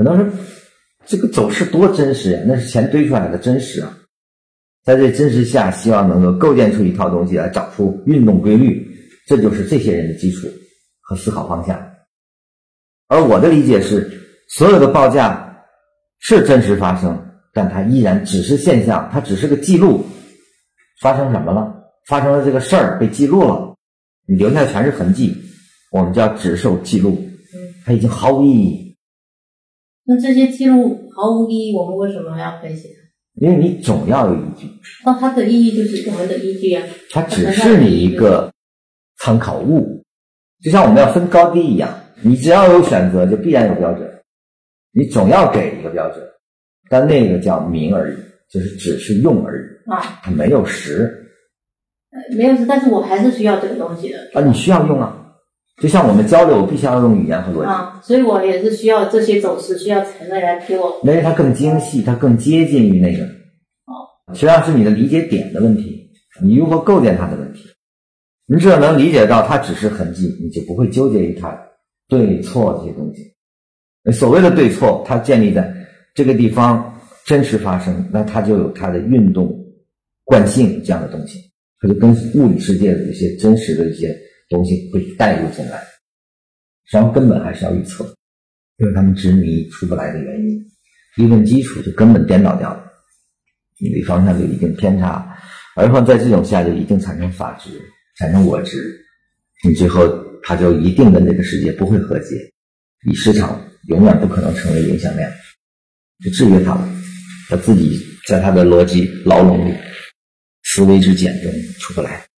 很多人这个走势多真实呀，那是钱堆出来的真实啊。在这真实下，希望能够构建出一套东西来，找出运动规律，这就是这些人的基础和思考方向。而我的理解是，所有的报价是真实发生，但它依然只是现象，它只是个记录。发生什么了？发生了这个事儿被记录了，你留下的全是痕迹，我们叫只受记录，它已经毫无意义。那这些记录毫无意义，我们为什么要分析它？因为你总要有依据，那它的意义就是我们的依据啊。它只是你一个参考物，就像我们要分高低一样，你只要有选择，就必然有标准，你总要给一个标准，但那个叫名而已，就是只是用而已啊，它没有实呃没有事，但是我还是需要这个东西的啊，你需要用啊。就像我们交流，我必须要用语言和逻辑，啊，所以我也是需要这些走势，需要才能来给我因为它更精细，它更接近于那个。实际上是你的理解点的问题，你如何构建它的问题。你只要能理解到它只是痕迹，你就不会纠结于它对错这些东西。所谓的对错，它建立在这个地方真实发生，那它就有它的运动惯性这样的东西，它就跟物理世界的一些真实的一些东西会带入进来。实际上根本还是要预测，这是他们执迷出不来的原因。理论基础就根本颠倒掉了。你的方向就一定偏差，而后在这种下就一定产生法执，产生我执，你最后他就一定跟这个世界不会和解，你市场永远不可能成为影响量，就制约他了，他自己在他的逻辑牢笼里，思维之茧中出不来。